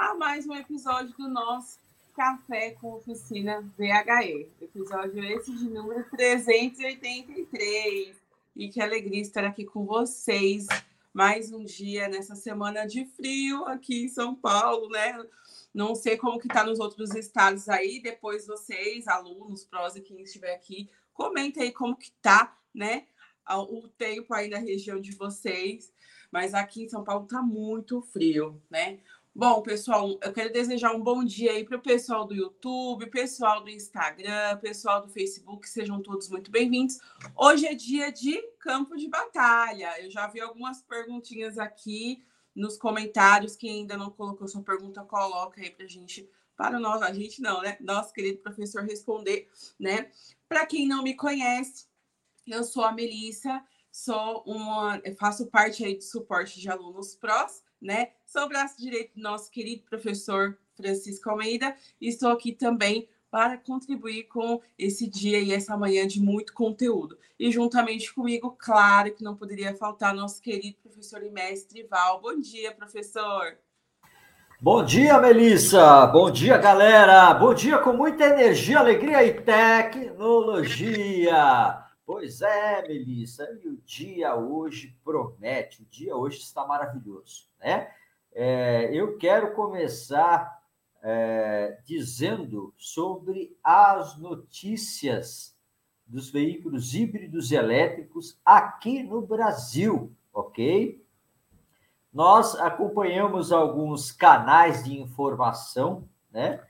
a mais um episódio do nosso Café com Oficina VHE. Episódio esse de número 383. E que alegria estar aqui com vocês mais um dia nessa semana de frio aqui em São Paulo, né? Não sei como que tá nos outros estados aí. Depois vocês, alunos, prós e quem estiver aqui, comenta aí como que tá, né? O tempo aí na região de vocês. Mas aqui em São Paulo tá muito frio, né? Bom, pessoal, eu quero desejar um bom dia aí para o pessoal do YouTube, pessoal do Instagram, pessoal do Facebook, sejam todos muito bem-vindos. Hoje é dia de campo de batalha. Eu já vi algumas perguntinhas aqui nos comentários. Quem ainda não colocou sua pergunta, coloca aí para a gente, para nosso, a gente não, né? Nosso querido professor responder, né? Para quem não me conhece, eu sou a Melissa, sou uma, faço parte aí do suporte de alunos prós, né? Sou o braço direito do nosso querido professor Francisco Almeida e estou aqui também para contribuir com esse dia e essa manhã de muito conteúdo. E juntamente comigo, claro que não poderia faltar nosso querido professor e mestre Val. Bom dia, professor. Bom dia, Melissa. Bom dia, galera. Bom dia com muita energia, alegria e tecnologia. Pois é, Melissa, e o dia hoje promete, o dia hoje está maravilhoso, né? É, eu quero começar é, dizendo sobre as notícias dos veículos híbridos elétricos aqui no Brasil, ok? Nós acompanhamos alguns canais de informação, né?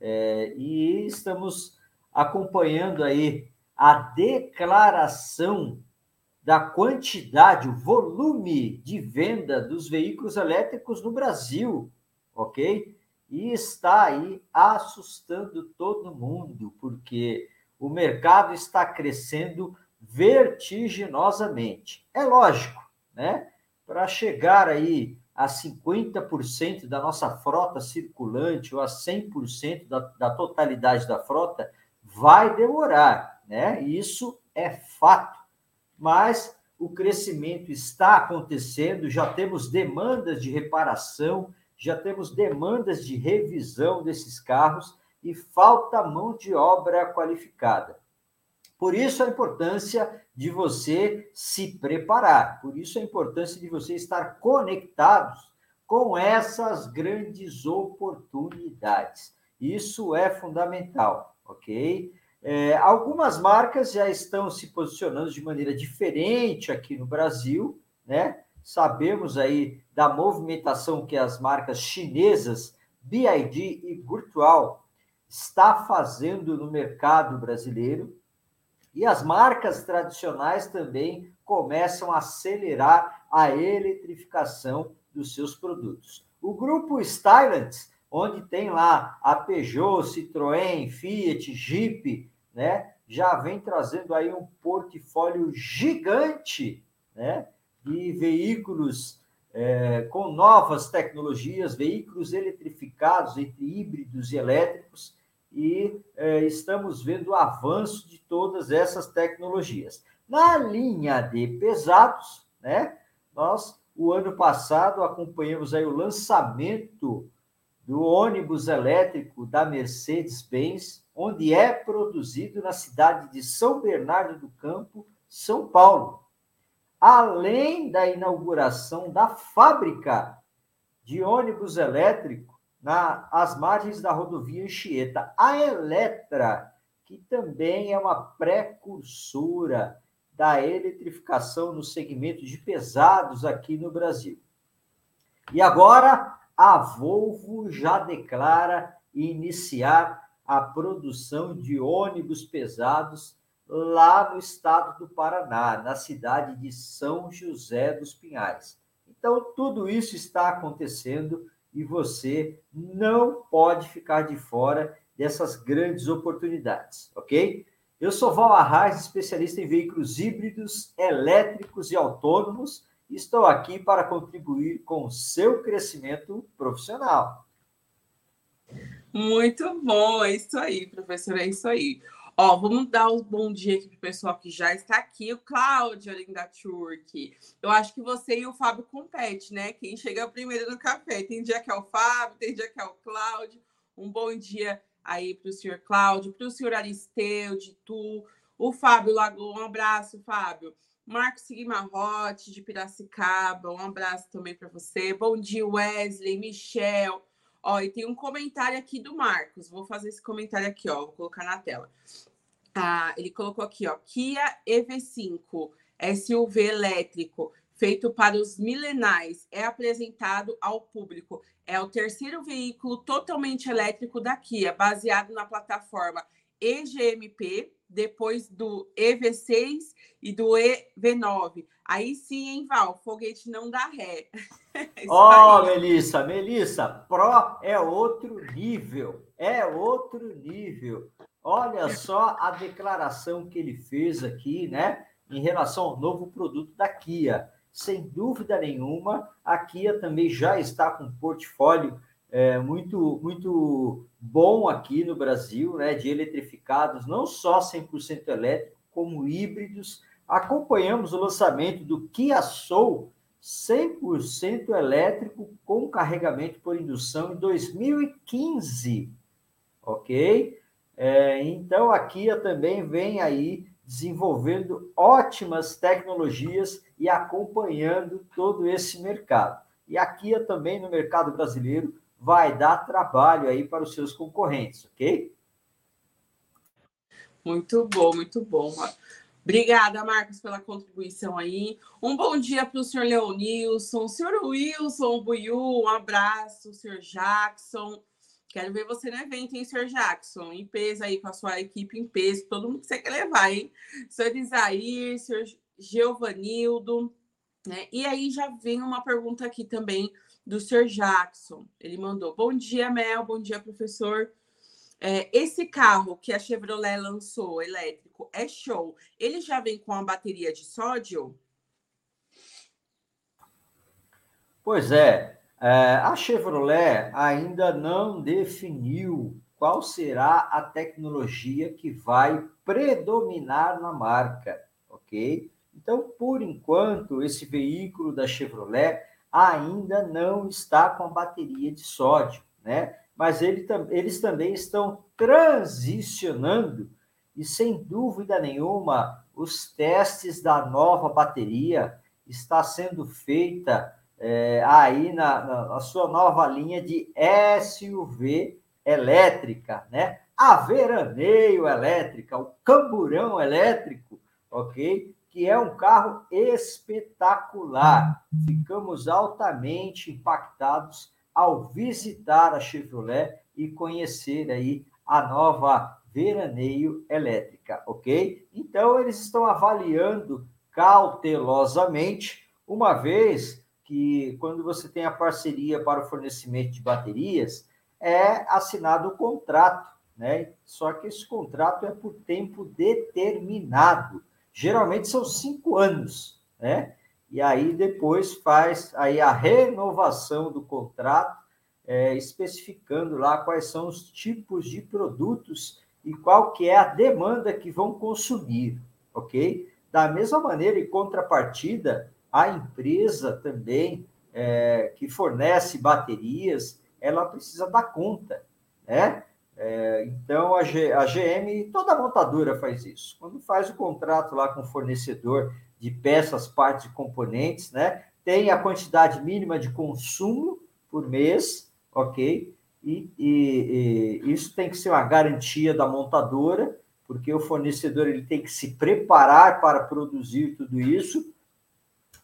É, e estamos acompanhando aí a declaração da quantidade, o volume de venda dos veículos elétricos no Brasil, ok? e está aí assustando todo mundo, porque o mercado está crescendo vertiginosamente. É lógico, né? Para chegar aí a 50% da nossa frota circulante ou a 100% da, da totalidade da frota, vai demorar, né? Isso é fato. Mas o crescimento está acontecendo, já temos demandas de reparação, já temos demandas de revisão desses carros e falta mão de obra qualificada. Por isso a importância de você se preparar, por isso a importância de você estar conectados com essas grandes oportunidades. Isso é fundamental, ok? É, algumas marcas já estão se posicionando de maneira diferente aqui no Brasil, né? Sabemos aí da movimentação que as marcas chinesas BID e Virtual está fazendo no mercado brasileiro e as marcas tradicionais também começam a acelerar a eletrificação dos seus produtos. O grupo Stylant, onde tem lá a Peugeot, Citroën, Fiat, Jeep, né, já vem trazendo aí um portfólio gigante, né, e veículos é, com novas tecnologias, veículos eletrificados entre híbridos e elétricos, e é, estamos vendo o avanço de todas essas tecnologias. Na linha de pesados, né, nós, o ano passado, acompanhamos aí o lançamento do ônibus elétrico da Mercedes-Benz, onde é produzido na cidade de São Bernardo do Campo, São Paulo além da inauguração da fábrica de ônibus elétrico nas margens da rodovia Anchieta, a Eletra, que também é uma precursora da eletrificação no segmento de pesados aqui no Brasil. E agora a Volvo já declara iniciar a produção de ônibus pesados lá no estado do Paraná, na cidade de São José dos Pinhais. Então, tudo isso está acontecendo e você não pode ficar de fora dessas grandes oportunidades, ok? Eu sou Val Arraes, especialista em veículos híbridos, elétricos e autônomos, estou aqui para contribuir com o seu crescimento profissional. Muito bom, é isso aí, professor, é isso aí. Ó, vamos dar um bom dia aqui pro pessoal que já está aqui. O Cláudio, além da Turk. Eu acho que você e o Fábio competem, né? Quem chega primeiro no café. Tem dia que é o Fábio, tem dia que é o Cláudio. Um bom dia aí para o senhor Cláudio, para o senhor Aristeu, de Tu, o Fábio Lagoa. Um abraço, Fábio. Marcos Guimarrote, de Piracicaba. Um abraço também para você. Bom dia, Wesley, Michel. Ó, e tem um comentário aqui do Marcos. Vou fazer esse comentário aqui, ó. Vou colocar na tela. Ah, ele colocou aqui, ó. Kia EV5, SUV elétrico, feito para os milenais, é apresentado ao público. É o terceiro veículo totalmente elétrico da Kia, baseado na plataforma EGMP, depois do EV6 e do EV9. Aí sim, hein, Val? Foguete não dá ré. Ó, oh, Melissa, Melissa, Pro é outro nível. É outro nível. Olha só a declaração que ele fez aqui, né? Em relação ao novo produto da Kia. Sem dúvida nenhuma, a Kia também já está com um portfólio é, muito, muito bom aqui no Brasil, né? De eletrificados, não só 100% elétrico, como híbridos acompanhamos o lançamento do Kia Soul 100% elétrico com carregamento por indução em 2015, ok? É, então a Kia também vem aí desenvolvendo ótimas tecnologias e acompanhando todo esse mercado. E a Kia também no mercado brasileiro vai dar trabalho aí para os seus concorrentes, ok? Muito bom, muito bom. Obrigada, Marcos, pela contribuição aí. Um bom dia para o senhor Leonilson, senhor Wilson Buiu, um abraço, senhor Jackson. Quero ver você no evento, hein, senhor Jackson? Em peso aí, com a sua equipe em peso, todo mundo que você quer levar, hein? Senhor Isair, senhor Giovanildo, né? E aí já vem uma pergunta aqui também do senhor Jackson. Ele mandou: Bom dia, Mel, bom dia, professor. É, esse carro que a Chevrolet lançou, elétrico, é show. Ele já vem com a bateria de sódio? Pois é, é, a Chevrolet ainda não definiu qual será a tecnologia que vai predominar na marca, ok? Então, por enquanto, esse veículo da Chevrolet ainda não está com bateria de sódio, né? mas ele, eles também estão transicionando e, sem dúvida nenhuma, os testes da nova bateria está sendo feita é, aí na, na, na, sua nova linha de SUV elétrica, né? A veraneio elétrica, o camburão elétrico, ok? Que é um carro espetacular. Ficamos altamente impactados ao visitar a Chevrolet e conhecer aí a nova veraneio elétrica, ok? Então, eles estão avaliando cautelosamente, uma vez que quando você tem a parceria para o fornecimento de baterias, é assinado o contrato, né? Só que esse contrato é por tempo determinado. Geralmente são cinco anos, né? e aí depois faz aí a renovação do contrato, é, especificando lá quais são os tipos de produtos e qual que é a demanda que vão consumir, ok? Da mesma maneira, em contrapartida, a empresa também é, que fornece baterias, ela precisa dar conta, né? É, então, a, G, a GM, toda montadora faz isso. Quando faz o contrato lá com o fornecedor de peças, partes e componentes, né? Tem a quantidade mínima de consumo por mês, ok? E, e, e, isso tem que ser uma garantia da montadora, porque o fornecedor ele tem que se preparar para produzir tudo isso.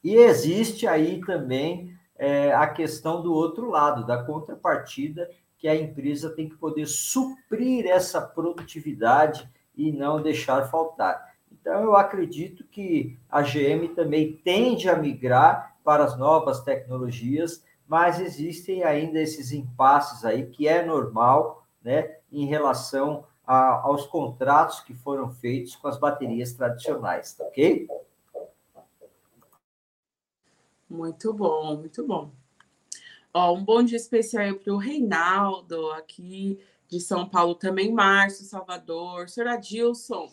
E existe aí também é, a questão do outro lado, da contrapartida, que a empresa tem que poder suprir essa produtividade e não deixar faltar. Então, eu acredito que a GM também tende a migrar para as novas tecnologias, mas existem ainda esses impasses aí, que é normal, né, em relação a, aos contratos que foram feitos com as baterias tradicionais, tá ok? Muito bom, muito bom. Ó, um bom dia especial para o Reinaldo aqui de São Paulo também, Márcio, Salvador, senhor Adilson.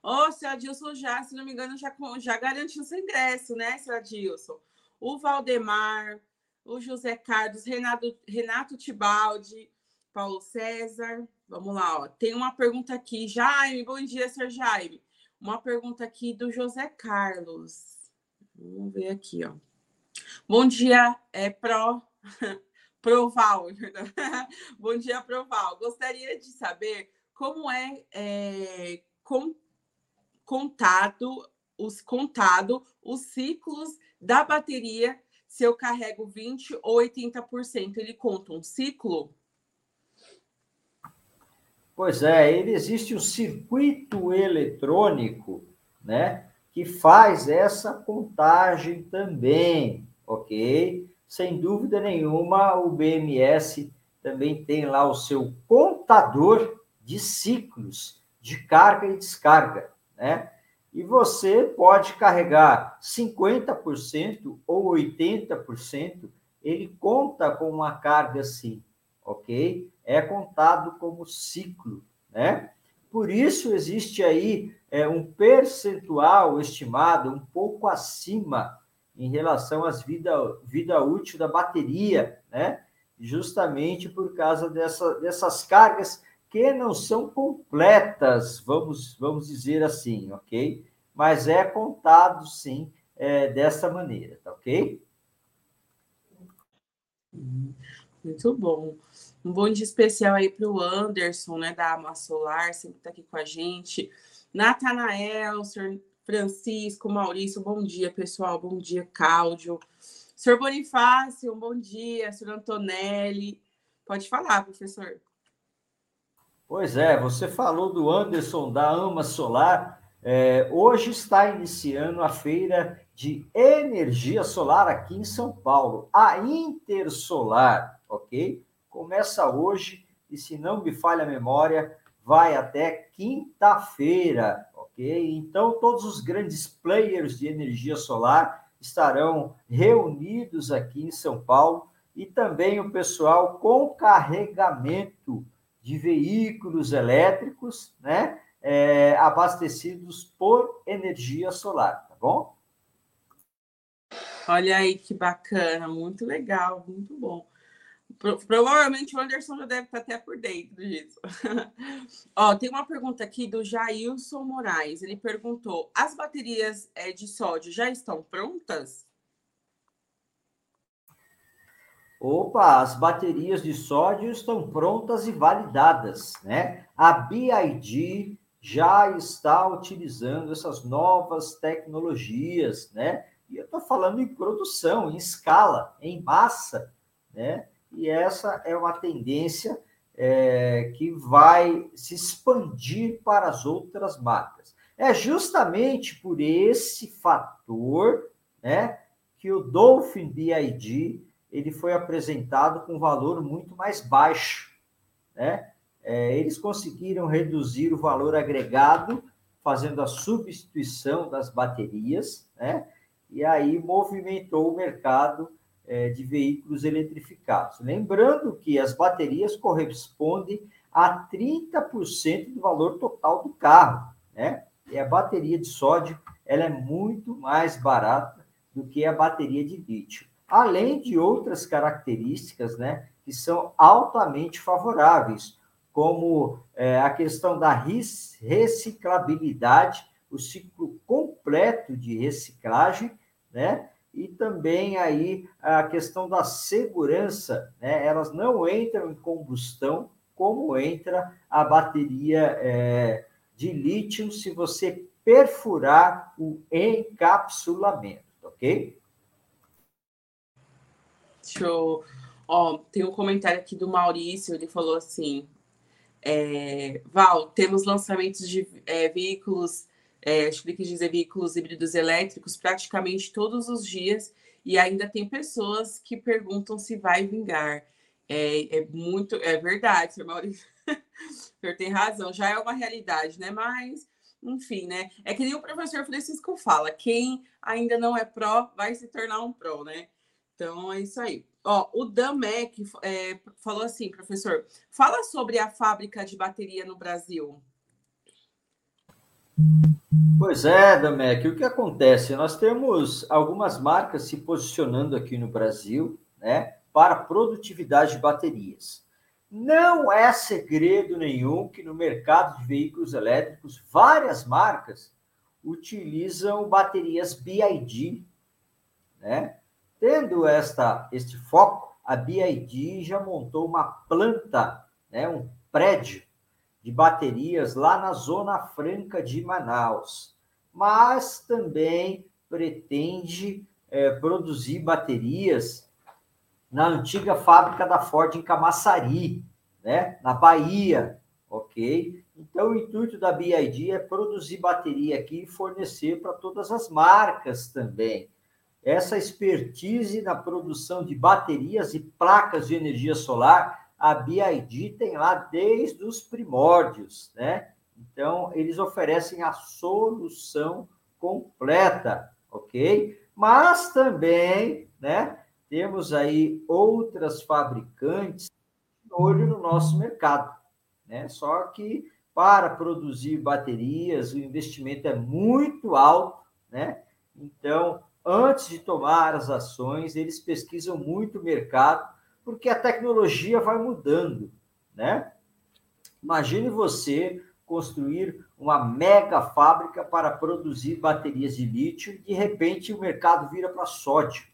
Ô, oh, senhor Adilson já, se não me engano, já, já garantiu seu ingresso, né, senhor Adilson? O Valdemar, o José Carlos, Renato, Renato Tibaldi, Paulo César. Vamos lá, ó. Tem uma pergunta aqui. Jaime, bom dia, senhor Jaime. Uma pergunta aqui do José Carlos. Vamos ver aqui, ó. Bom dia, é Pro. Proval, Bom dia, Proval. Gostaria de saber como é, é com, contado os contado os ciclos da bateria se eu carrego 20 ou 80%. Ele conta um ciclo? Pois é, ele existe um circuito eletrônico, né, que faz essa contagem também, ok? Sem dúvida nenhuma, o BMS também tem lá o seu contador de ciclos de carga e descarga, né? E você pode carregar 50% ou 80%, ele conta com uma carga assim, ok? É contado como ciclo, né? Por isso existe aí é, um percentual estimado um pouco acima em relação às vida, vida útil da bateria, né? Justamente por causa dessa, dessas cargas que não são completas, vamos, vamos dizer assim, ok? Mas é contado, sim, é, dessa maneira, tá ok? Muito bom. Um bom dia especial aí para o Anderson, né, da Ama Solar, sempre está aqui com a gente. Natanael, senhor Francisco, Maurício, bom dia, pessoal. Bom dia, Cláudio. Senhor Bonifácio, um bom dia. Senhor Antonelli. Pode falar, professor. Pois é, você falou do Anderson da Ama Solar. É, hoje está iniciando a feira de energia solar aqui em São Paulo, a Intersolar, ok? Começa hoje e, se não me falha a memória, vai até quinta-feira, ok? Então, todos os grandes players de energia solar estarão reunidos aqui em São Paulo e também o pessoal com carregamento de veículos elétricos, né? É, abastecidos por energia solar, tá bom? Olha aí que bacana, muito legal, muito bom. Provavelmente o Anderson já deve estar até por dentro disso. Ó, tem uma pergunta aqui do Jailson Moraes. Ele perguntou: as baterias é, de sódio já estão prontas? Opa, as baterias de sódio estão prontas e validadas, né? A BID já está utilizando essas novas tecnologias, né? E eu estou falando em produção, em escala, em massa, né? E essa é uma tendência é, que vai se expandir para as outras marcas. É justamente por esse fator, né, que o Dolphin BID ele foi apresentado com valor muito mais baixo, né? É, eles conseguiram reduzir o valor agregado, fazendo a substituição das baterias, né? E aí movimentou o mercado é, de veículos eletrificados. Lembrando que as baterias correspondem a 30% do valor total do carro, né? E a bateria de sódio ela é muito mais barata do que a bateria de lítio além de outras características né, que são altamente favoráveis, como é, a questão da reciclabilidade, o ciclo completo de reciclagem, né? E também aí a questão da segurança, né? Elas não entram em combustão como entra a bateria é, de lítio se você perfurar o encapsulamento, ok? Show. Ó, tem um comentário aqui do Maurício, ele falou assim: é, Val, temos lançamentos de é, veículos, é, quis dizer veículos híbridos elétricos praticamente todos os dias, e ainda tem pessoas que perguntam se vai vingar. É, é muito, é verdade, senhor Maurício. o senhor tem razão, já é uma realidade, né? Mas, enfim, né? É que nem o professor Francisco fala: quem ainda não é pró vai se tornar um pró, né? Então é isso aí. Ó, o Dan Mac é, falou assim, professor, fala sobre a fábrica de bateria no Brasil. Pois é, Damek, o que acontece? Nós temos algumas marcas se posicionando aqui no Brasil, né, para produtividade de baterias. Não é segredo nenhum que no mercado de veículos elétricos, várias marcas utilizam baterias BID, né? Tendo esta, este foco, a BID já montou uma planta, né, um prédio de baterias lá na Zona Franca de Manaus, mas também pretende é, produzir baterias na antiga fábrica da Ford em Camaçari, né, na Bahia, ok? Então, o intuito da BID é produzir bateria aqui e fornecer para todas as marcas também. Essa expertise na produção de baterias e placas de energia solar a BID tem lá desde os primórdios, né? Então, eles oferecem a solução completa, ok? Mas também, né, temos aí outras fabricantes olho no nosso mercado, né? Só que para produzir baterias, o investimento é muito alto, né? Então, antes de tomar as ações, eles pesquisam muito o mercado porque a tecnologia vai mudando, né? Imagine você construir uma mega fábrica para produzir baterias de lítio e de repente o mercado vira para sódio,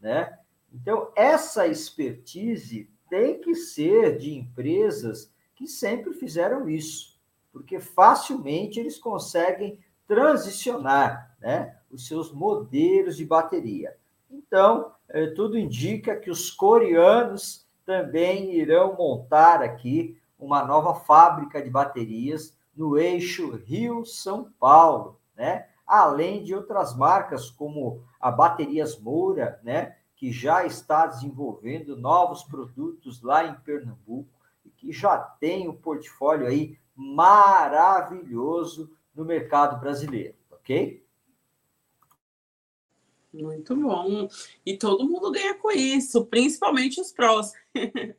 né? Então essa expertise tem que ser de empresas que sempre fizeram isso, porque facilmente eles conseguem transicionar, né, os seus modelos de bateria. Então, eh, tudo indica que os coreanos também irão montar aqui uma nova fábrica de baterias no eixo Rio-São Paulo, né? Além de outras marcas como a Baterias Moura, né? Que já está desenvolvendo novos produtos lá em Pernambuco e que já tem um portfólio aí maravilhoso no mercado brasileiro, ok? Muito bom. E todo mundo ganha com isso, principalmente os prós.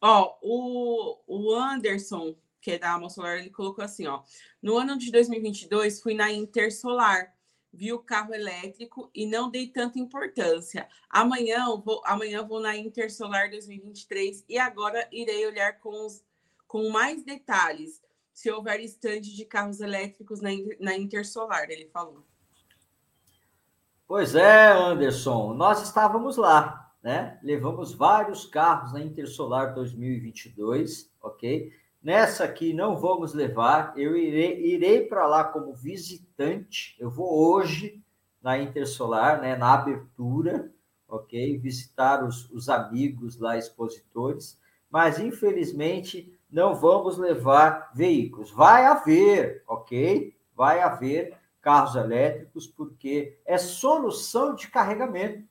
ó, o, o Anderson, que é da Amo Solar, ele colocou assim, ó. No ano de 2022, fui na Intersolar, vi o carro elétrico e não dei tanta importância. Amanhã vou, amanhã vou na Intersolar 2023 e agora irei olhar com, os, com mais detalhes se houver estande de carros elétricos na, na Intersolar, ele falou. Pois é, Anderson, nós estávamos lá, né? Levamos vários carros na Intersolar 2022, ok? Nessa aqui não vamos levar, eu irei, irei para lá como visitante. Eu vou hoje na Intersolar, né, na abertura, ok? Visitar os, os amigos lá, expositores, mas infelizmente não vamos levar veículos. Vai haver, ok? Vai haver carros elétricos, porque é solução de carregamento.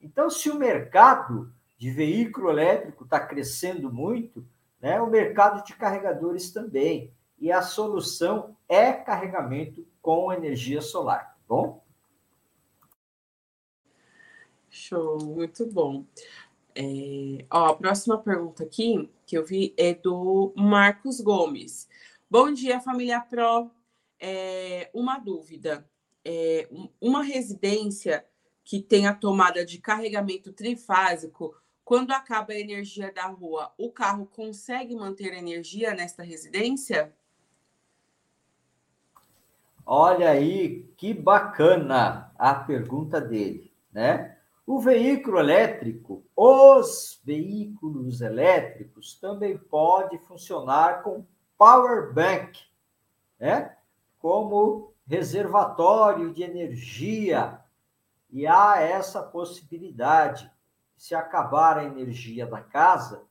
Então, se o mercado de veículo elétrico está crescendo muito, né, o mercado de carregadores também. E a solução é carregamento com energia solar, tá bom? Show, muito bom. É, ó, a próxima pergunta aqui que eu vi é do Marcos Gomes. Bom dia, família Pro é, uma dúvida. É, uma residência que tem a tomada de carregamento trifásico, quando acaba a energia da rua, o carro consegue manter energia nesta residência? Olha aí, que bacana a pergunta dele, né? O veículo elétrico, os veículos elétricos também pode funcionar com power bank, né? Como reservatório de energia. E há essa possibilidade. Se acabar a energia da casa,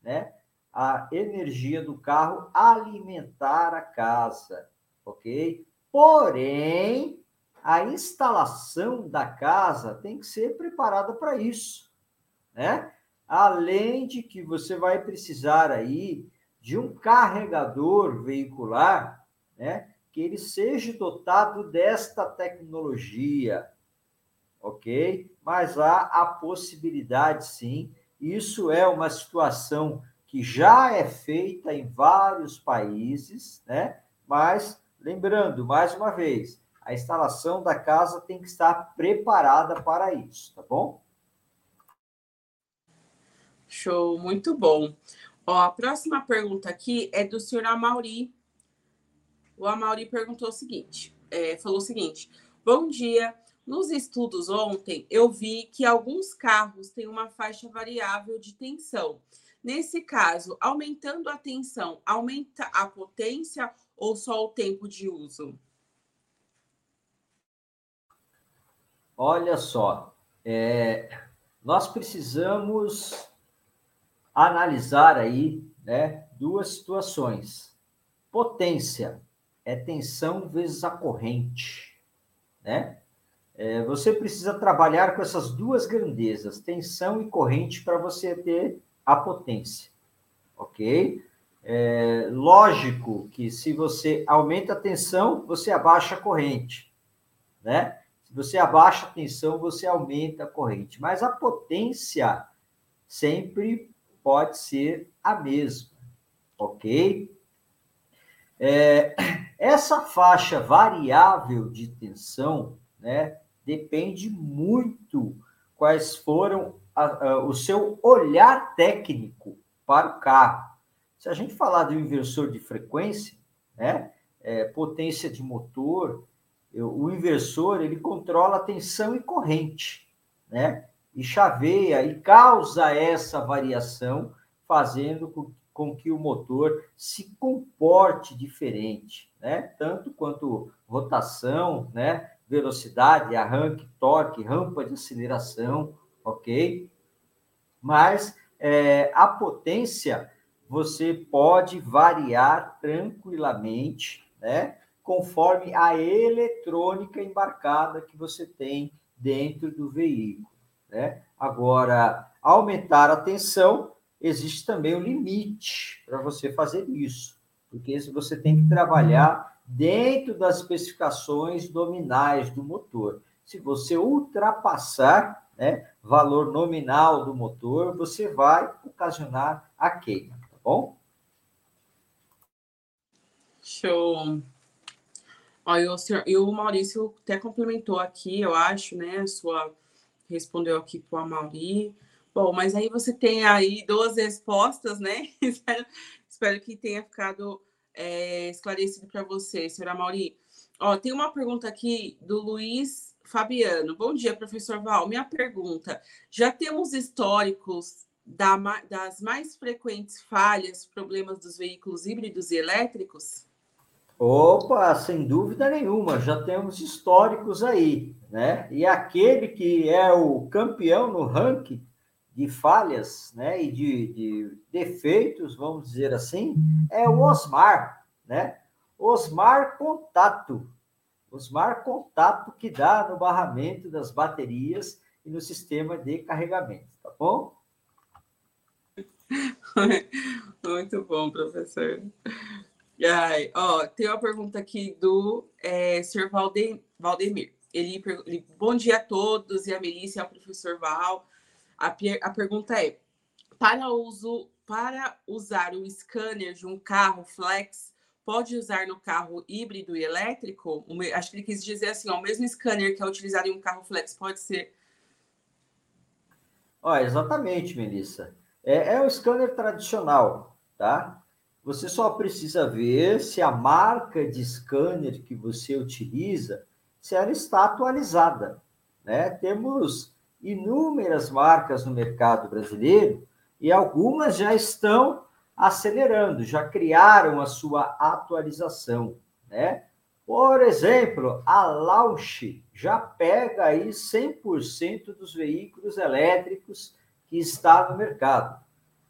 né, a energia do carro alimentar a casa, ok? Porém, a instalação da casa tem que ser preparada para isso, né? Além de que você vai precisar aí de um carregador veicular, né? Que ele seja dotado desta tecnologia, ok? Mas há a possibilidade, sim. Isso é uma situação que já é feita em vários países, né? Mas, lembrando, mais uma vez, a instalação da casa tem que estar preparada para isso, tá bom? Show, muito bom. Ó, a próxima pergunta aqui é do senhor Amauri. O Amauri perguntou o seguinte, é, falou o seguinte: Bom dia. Nos estudos ontem, eu vi que alguns carros têm uma faixa variável de tensão. Nesse caso, aumentando a tensão, aumenta a potência ou só o tempo de uso? Olha só, é, nós precisamos analisar aí né, duas situações. Potência é tensão vezes a corrente, né? É, você precisa trabalhar com essas duas grandezas, tensão e corrente, para você ter a potência, ok? É, lógico que se você aumenta a tensão, você abaixa a corrente, né? Se você abaixa a tensão, você aumenta a corrente. Mas a potência sempre pode ser a mesma, ok? É, essa faixa variável de tensão, né, depende muito quais foram a, a, o seu olhar técnico para o carro. Se a gente falar do inversor de frequência, né, é, potência de motor, eu, o inversor ele controla tensão e corrente, né, e chaveia e causa essa variação, fazendo com, com que o motor se comporte diferente, né, tanto quanto rotação, né, velocidade, arranque, torque, rampa de aceleração, ok? Mas é, a potência você pode variar tranquilamente, né? Conforme a eletrônica embarcada que você tem dentro do veículo, né? Agora, aumentar a tensão, existe também um limite para você fazer isso, porque você tem que trabalhar dentro das especificações nominais do motor. Se você ultrapassar né, valor nominal do motor, você vai ocasionar a queima, tá bom? Show. E, o senhor, e o Maurício até complementou aqui, eu acho, né? Sua respondeu aqui para o Mauri. Bom, mas aí você tem aí duas respostas, né? espero, espero que tenha ficado é, esclarecido para você, senhora Mauri. Ó, tem uma pergunta aqui do Luiz Fabiano. Bom dia, professor Val. Minha pergunta: já temos históricos da, das mais frequentes falhas, problemas dos veículos híbridos e elétricos? Opa, sem dúvida nenhuma, já temos históricos aí, né? E aquele que é o campeão no ranking de falhas né, e de, de, defeitos, vamos dizer assim, é o Osmar, né? Osmar Contato. Osmar Contato que dá no barramento das baterias e no sistema de carregamento, tá bom? Muito bom, professor. Ai, ó, tem uma pergunta aqui do é, Sr. Valdemir. Ele, ele, bom dia a todos e a Melissa e ao professor Val. A, a pergunta é: para uso para usar o scanner de um carro flex, pode usar no carro híbrido e elétrico? Acho que ele quis dizer assim: ó, o mesmo scanner que é utilizado em um carro flex pode ser. Ó, exatamente, Melissa. É, é o scanner tradicional, tá? Você só precisa ver se a marca de scanner que você utiliza, se ela está atualizada, né? Temos inúmeras marcas no mercado brasileiro e algumas já estão acelerando, já criaram a sua atualização, né? Por exemplo, a Launch já pega aí 100% dos veículos elétricos que está no mercado.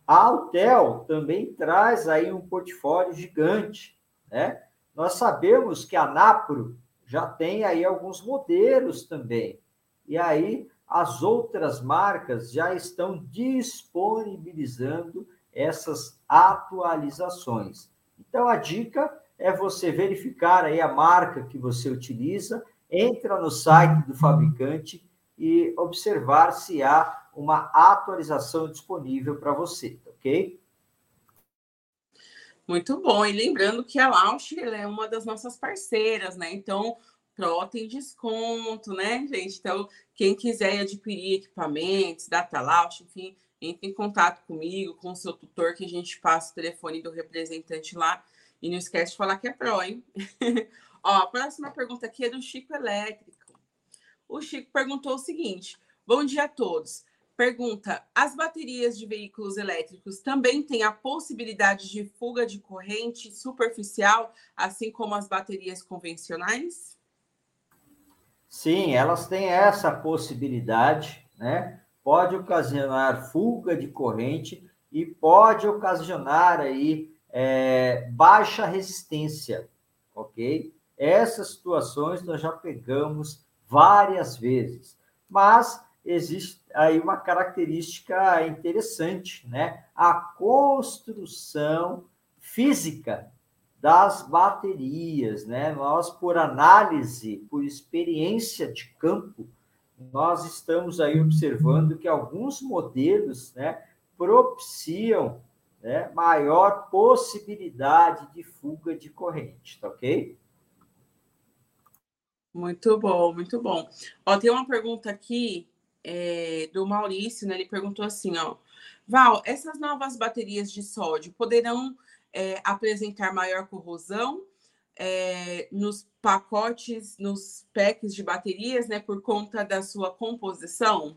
A Altel também traz aí um portfólio gigante, né? Nós sabemos que a Napro já tem aí alguns modelos também. E aí as outras marcas já estão disponibilizando essas atualizações. Então, a dica é você verificar aí a marca que você utiliza, entra no site do fabricante, e observar se há uma atualização disponível para você, ok? Muito bom. E lembrando que a Lausch é uma das nossas parceiras, né? Então, Pro tem desconto, né, gente? Então, quem quiser adquirir equipamentos, data Lausch, enfim, entre em contato comigo, com o seu tutor, que a gente passa o telefone do representante lá. E não esquece de falar que é Pro, hein? Ó, a próxima pergunta aqui é do Chico Elétrico. O Chico perguntou o seguinte: Bom dia a todos. Pergunta: as baterias de veículos elétricos também têm a possibilidade de fuga de corrente superficial, assim como as baterias convencionais? Sim, elas têm essa possibilidade, né? Pode ocasionar fuga de corrente e pode ocasionar aí é, baixa resistência, ok? Essas situações nós já pegamos várias vezes, mas existe aí uma característica interessante, né? A construção física das baterias, né? Nós, por análise, por experiência de campo, nós estamos aí observando que alguns modelos, né, propiciam né, maior possibilidade de fuga de corrente, tá ok? Muito bom, muito bom. Ó, tem uma pergunta aqui é, do Maurício, né? Ele perguntou assim, ó. Val, essas novas baterias de sódio poderão é, apresentar maior corrosão é, nos pacotes, nos packs de baterias, né, por conta da sua composição?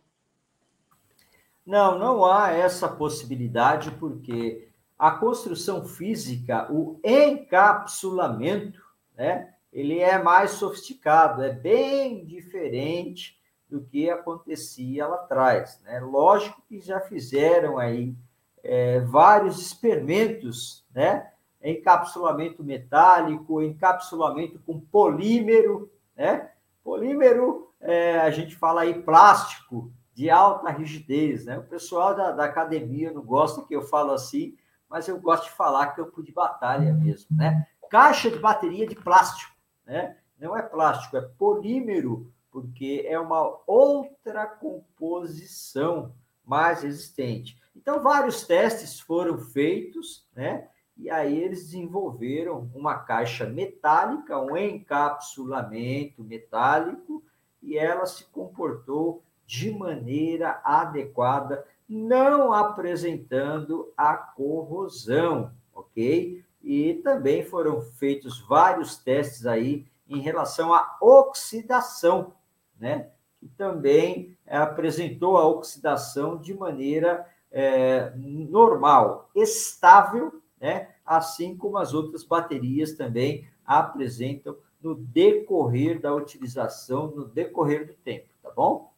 Não, não há essa possibilidade, porque a construção física, o encapsulamento, né, ele é mais sofisticado, é bem diferente do que acontecia lá atrás. Né? Lógico que já fizeram aí é, vários experimentos, né? Encapsulamento metálico, encapsulamento com polímero, né? Polímero, é, a gente fala aí plástico de alta rigidez, né? O pessoal da, da academia não gosta que eu falo assim, mas eu gosto de falar campo de batalha mesmo, né? Caixa de bateria de plástico, né? Não é plástico, é polímero, porque é uma outra composição mais resistente. Então, vários testes foram feitos, né? E aí eles desenvolveram uma caixa metálica, um encapsulamento metálico, e ela se comportou de maneira adequada, não apresentando a corrosão, ok? E também foram feitos vários testes aí em relação à oxidação, né? Que também apresentou a oxidação de maneira é, normal, estável, né? assim como as outras baterias também apresentam no decorrer da utilização, no decorrer do tempo, tá bom?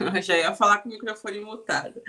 Já ia falar com o microfone mutado.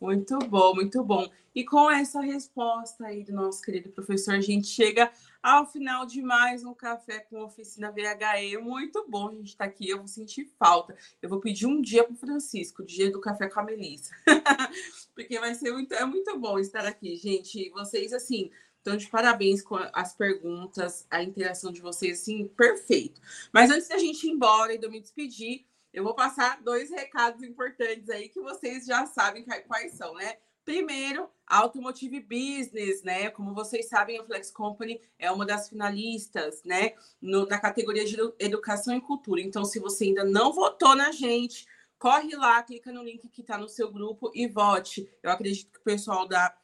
Muito bom, muito bom. E com essa resposta aí do nosso querido professor, a gente chega ao final de mais um café com oficina VHE. Muito bom a gente estar tá aqui. Eu vou sentir falta. Eu vou pedir um dia para o Francisco, dia do café com a Melissa. Porque vai ser muito, é muito bom estar aqui, gente. Vocês, assim, estão de parabéns com as perguntas, a interação de vocês, assim, perfeito. Mas antes da gente ir embora e de eu me despedir, eu vou passar dois recados importantes aí que vocês já sabem quais são, né? Primeiro, Automotive Business, né? Como vocês sabem, a Flex Company é uma das finalistas, né? No, na categoria de Educação e Cultura. Então, se você ainda não votou na gente, corre lá, clica no link que está no seu grupo e vote. Eu acredito que o pessoal da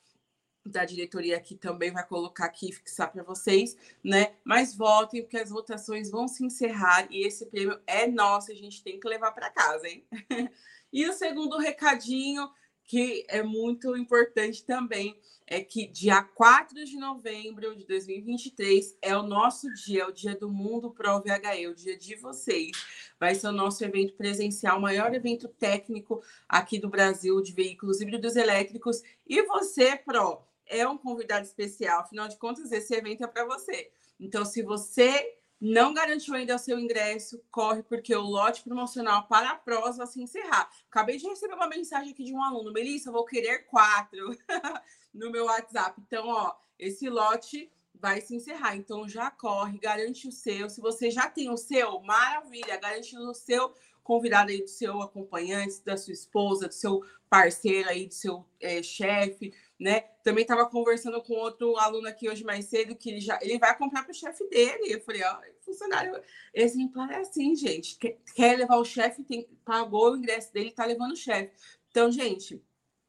da diretoria aqui também vai colocar aqui, fixar para vocês, né? Mas votem, porque as votações vão se encerrar e esse prêmio é nosso, a gente tem que levar para casa, hein? e o segundo recadinho que é muito importante também é que dia 4 de novembro de 2023 é o nosso dia, é o dia do Mundo Pro VHE, o dia de vocês. Vai ser o nosso evento presencial, o maior evento técnico aqui do Brasil de veículos híbridos elétricos. E você, Pro, é um convidado especial, afinal de contas, esse evento é para você. Então, se você não garantiu ainda o seu ingresso, corre, porque o lote promocional para a prós vai se encerrar. Acabei de receber uma mensagem aqui de um aluno, Melissa, vou querer quatro no meu WhatsApp. Então, ó, esse lote vai se encerrar. Então já corre, garante o seu. Se você já tem o seu, maravilha, garante o seu convidado aí do seu acompanhante, da sua esposa, do seu parceiro aí, do seu é, chefe, né? Também estava conversando com outro aluno aqui hoje mais cedo que ele já ele vai comprar para o chefe dele. Eu falei, ó, funcionário exemplar é assim, gente. Quer, levar o chefe, tem, pagou o ingresso dele, tá levando o chefe. Então, gente,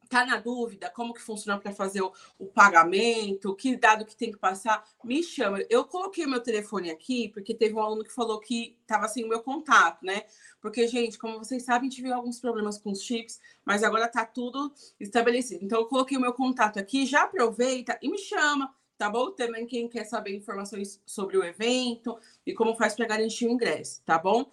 tá na dúvida como que funciona para fazer o, o, pagamento, que dado que tem que passar, me chama. Eu coloquei meu telefone aqui porque teve um aluno que falou que estava sem o meu contato, né? Porque, gente, como vocês sabem, tive alguns problemas com os chips, mas agora tá tudo estabelecido. Então, eu coloquei o meu contato aqui, já aproveita e me chama, tá bom? Também quem quer saber informações sobre o evento e como faz para garantir o ingresso, tá bom?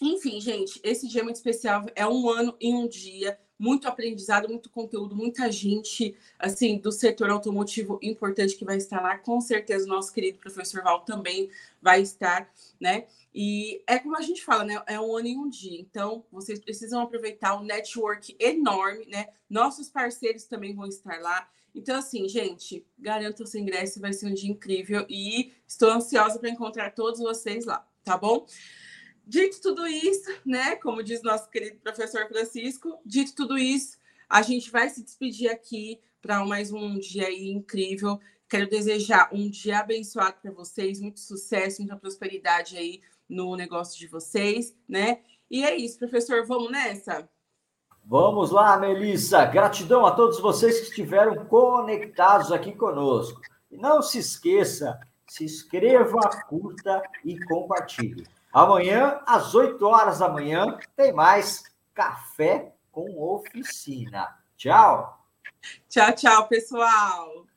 Enfim, gente, esse dia é muito especial, é um ano em um dia muito aprendizado, muito conteúdo, muita gente assim do setor automotivo importante que vai estar lá. Com certeza o nosso querido professor Val também vai estar, né? E é como a gente fala, né? É um ano em um dia. Então, vocês precisam aproveitar o network enorme, né? Nossos parceiros também vão estar lá. Então, assim, gente, garanto o seu ingresso, vai ser um dia incrível e estou ansiosa para encontrar todos vocês lá, tá bom? Dito tudo isso, né? Como diz nosso querido professor Francisco, dito tudo isso, a gente vai se despedir aqui para mais um dia incrível. Quero desejar um dia abençoado para vocês, muito sucesso, muita prosperidade aí no negócio de vocês, né? E é isso, professor, vamos nessa? Vamos lá, Melissa. Gratidão a todos vocês que estiveram conectados aqui conosco. E não se esqueça, se inscreva, curta e compartilhe. Amanhã, às 8 horas da manhã, tem mais Café com Oficina. Tchau. Tchau, tchau, pessoal.